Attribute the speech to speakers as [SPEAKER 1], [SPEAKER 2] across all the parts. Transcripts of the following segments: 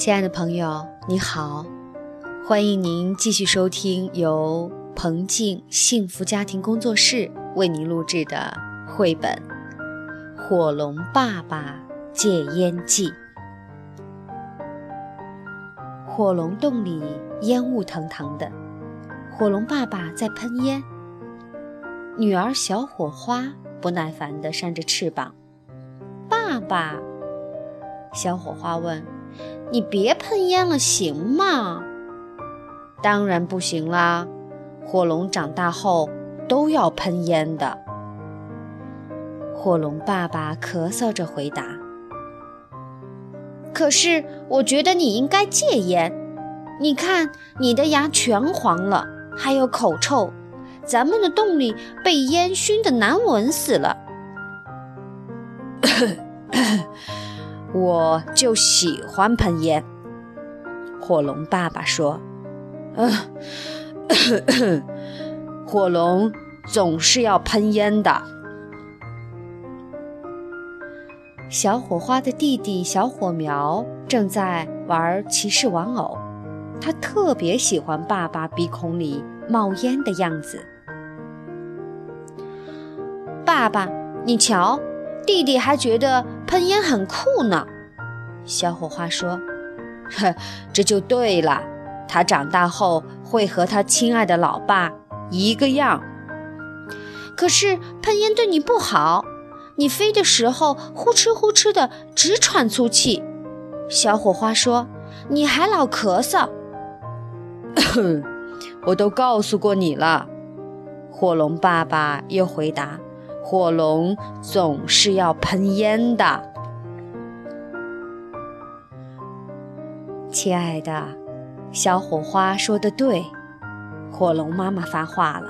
[SPEAKER 1] 亲爱的朋友，你好，欢迎您继续收听由彭静幸福家庭工作室为您录制的绘本《火龙爸爸戒烟记》。火龙洞里烟雾腾腾的，火龙爸爸在喷烟。女儿小火花不耐烦地扇着翅膀：“爸爸！”小火花问。你别喷烟了，行吗？当然不行啦！火龙长大后都要喷烟的。火龙爸爸咳嗽着回答：“可是我觉得你应该戒烟。你看，你的牙全黄了，还有口臭，咱们的洞里被烟熏得难闻死了。”我就喜欢喷烟，火龙爸爸说：“嗯，火龙总是要喷烟的。”小火花的弟弟小火苗正在玩骑士玩偶，他特别喜欢爸爸鼻孔里冒烟的样子。爸爸，你瞧。弟弟还觉得喷烟很酷呢，小火花说：“呵，这就对了。他长大后会和他亲爱的老爸一个样。可是喷烟对你不好，你飞的时候呼哧呼哧的直喘粗气。”小火花说：“你还老咳嗽。”我都告诉过你了，火龙爸爸又回答。火龙总是要喷烟的，亲爱的，小火花说的对，火龙妈妈发话了。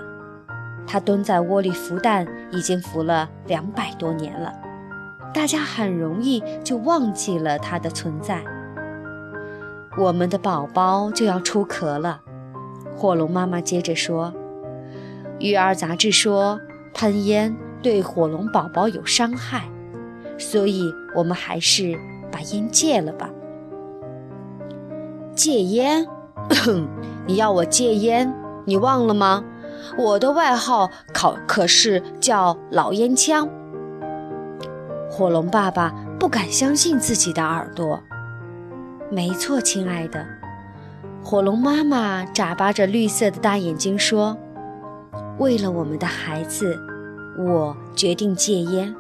[SPEAKER 1] 它蹲在窝里孵蛋，已经孵了两百多年了，大家很容易就忘记了它的存在。我们的宝宝就要出壳了，火龙妈妈接着说：“育儿杂志说喷烟。”对火龙宝宝有伤害，所以我们还是把烟戒了吧。戒烟？你要我戒烟？你忘了吗？我的外号可可是叫老烟枪。火龙爸爸不敢相信自己的耳朵。没错，亲爱的。火龙妈妈眨巴着绿色的大眼睛说：“为了我们的孩子。”我决定戒烟。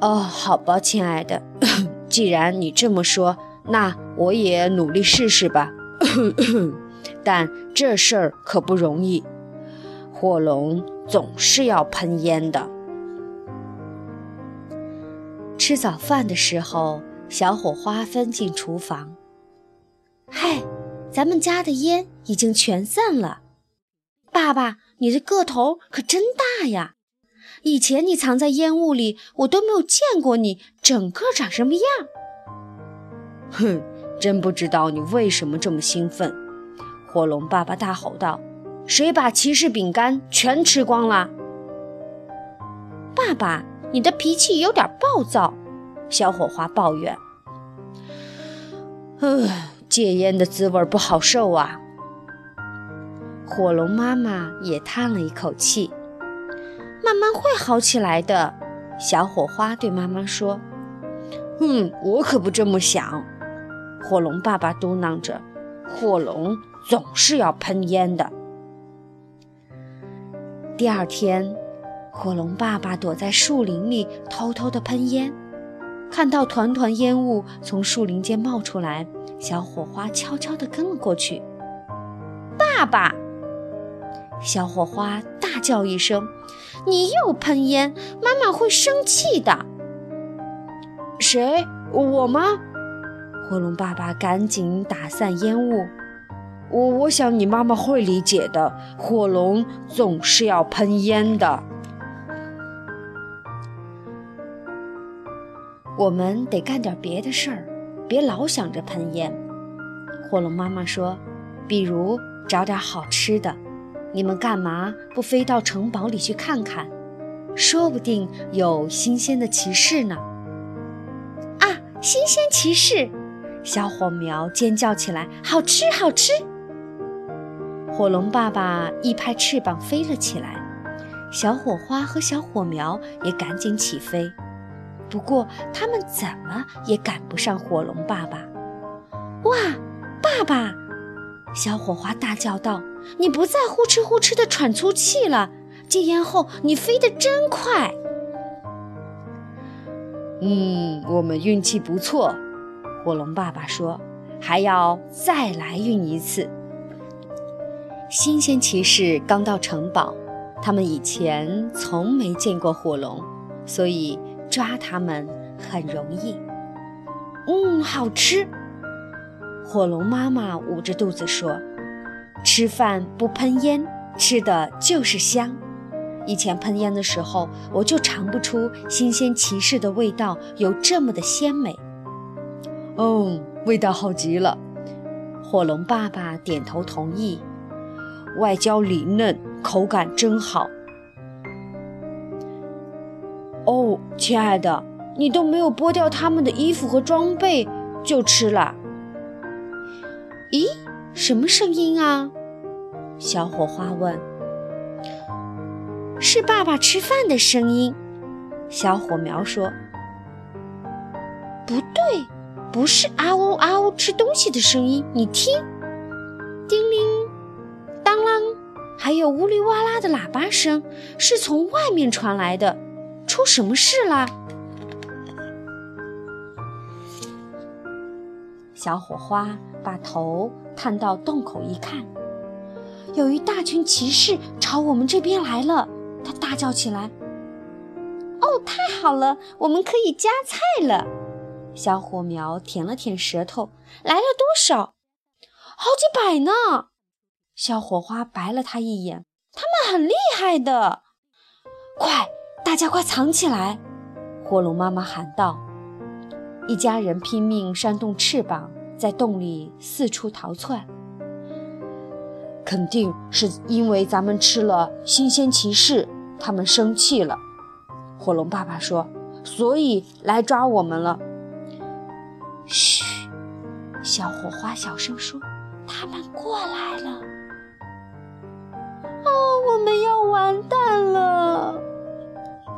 [SPEAKER 1] 哦，好吧，亲爱的，既然你这么说，那我也努力试试吧。但这事儿可不容易，火龙总是要喷烟的。吃早饭的时候，小火花翻进厨房。嗨，咱们家的烟已经全散了，爸爸。你的个头可真大呀！以前你藏在烟雾里，我都没有见过你整个长什么样。哼，真不知道你为什么这么兴奋！火龙爸爸大吼道：“谁把骑士饼干全吃光了？”爸爸，你的脾气有点暴躁。小火花抱怨：“ 唉，戒烟的滋味不好受啊。”火龙妈妈也叹了一口气，慢慢会好起来的。小火花对妈妈说：“嗯，我可不这么想。”火龙爸爸嘟囔着：“火龙总是要喷烟的。”第二天，火龙爸爸躲在树林里偷偷地喷烟，看到团团烟雾从树林间冒出来，小火花悄悄地跟了过去。爸爸。小火花大叫一声：“你又喷烟，妈妈会生气的。”谁？我吗？火龙爸爸赶紧打散烟雾。我我想你妈妈会理解的。火龙总是要喷烟的。我们得干点别的事儿，别老想着喷烟。火龙妈妈说：“比如找点好吃的。”你们干嘛不飞到城堡里去看看？说不定有新鲜的骑士呢。啊，新鲜骑士！小火苗尖叫起来：“好吃，好吃！”火龙爸爸一拍翅膀飞了起来，小火花和小火苗也赶紧起飞。不过他们怎么也赶不上火龙爸爸。哇，爸爸！小火花大叫道：“你不再呼哧呼哧地喘粗气了。戒烟后，你飞得真快。”
[SPEAKER 2] 嗯，我们运气不错，火龙爸爸说：“还要再来运一次。”
[SPEAKER 1] 新鲜骑士刚到城堡，他们以前从没见过火龙，所以抓他们很容易。嗯，好吃。火龙妈妈捂着肚子说：“吃饭不喷烟，吃的就是香。”以前喷烟的时候，我就尝不出新鲜骑士的味道有这么的鲜美。
[SPEAKER 2] 嗯，味道好极了。
[SPEAKER 1] 火龙爸爸点头同意，外焦里嫩，口感真好。哦，亲爱的，你都没有剥掉他们的衣服和装备就吃了？咦，什么声音啊？小火花问。是爸爸吃饭的声音，小火苗说：“不对，不是啊呜啊呜吃东西的声音。你听，叮铃，当啷，还有呜哩哇啦的喇叭声，是从外面传来的。出什么事啦？”小火花把头探到洞口一看，有一大群骑士朝我们这边来了。他大叫起来：“哦，太好了，我们可以夹菜了！”小火苗舔了舔舌头：“来了多少？好几百呢！”小火花白了他一眼：“他们很厉害的！”快，大家快藏起来！火龙妈妈喊道。一家人拼命扇动翅膀，在洞里四处逃窜。肯定是因为咱们吃了新鲜骑士，他们生气了。火龙爸爸说：“所以来抓我们了。”嘘，小火花小声说：“他们过来了。”哦，我们要完蛋了！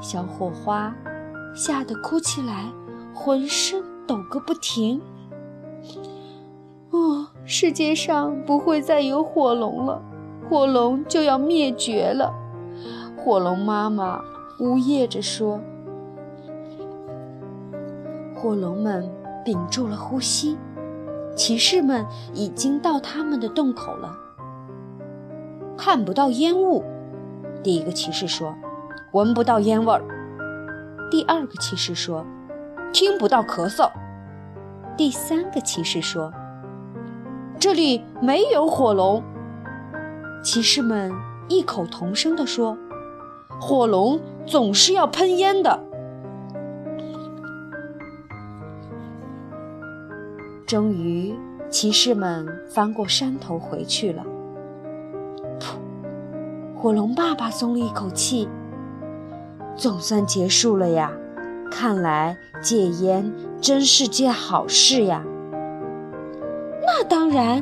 [SPEAKER 1] 小火花吓得哭起来，浑身抖个不停。世界上不会再有火龙了，火龙就要灭绝了。火龙妈妈呜咽着说。火龙们屏住了呼吸，骑士们已经到他们的洞口了。看不到烟雾，第一个骑士说；闻不到烟味儿，第二个骑士说；听不到咳嗽，第三个骑士说。这里没有火龙，骑士们异口同声地说：“火龙总是要喷烟的。”终于，骑士们翻过山头回去了。噗！火龙爸爸松了一口气，总算结束了呀！看来戒烟真是件好事呀。那当然，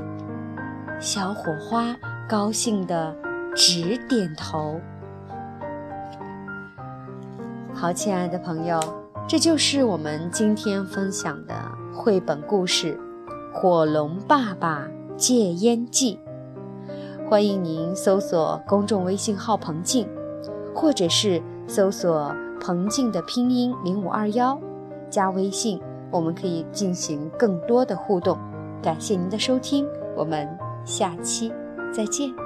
[SPEAKER 1] 小火花高兴的直点头。好，亲爱的朋友，这就是我们今天分享的绘本故事《火龙爸爸戒烟记》。欢迎您搜索公众微信号“彭静”，或者是搜索“彭静”的拼音零五二幺，加微信，我们可以进行更多的互动。感谢您的收听，我们下期再见。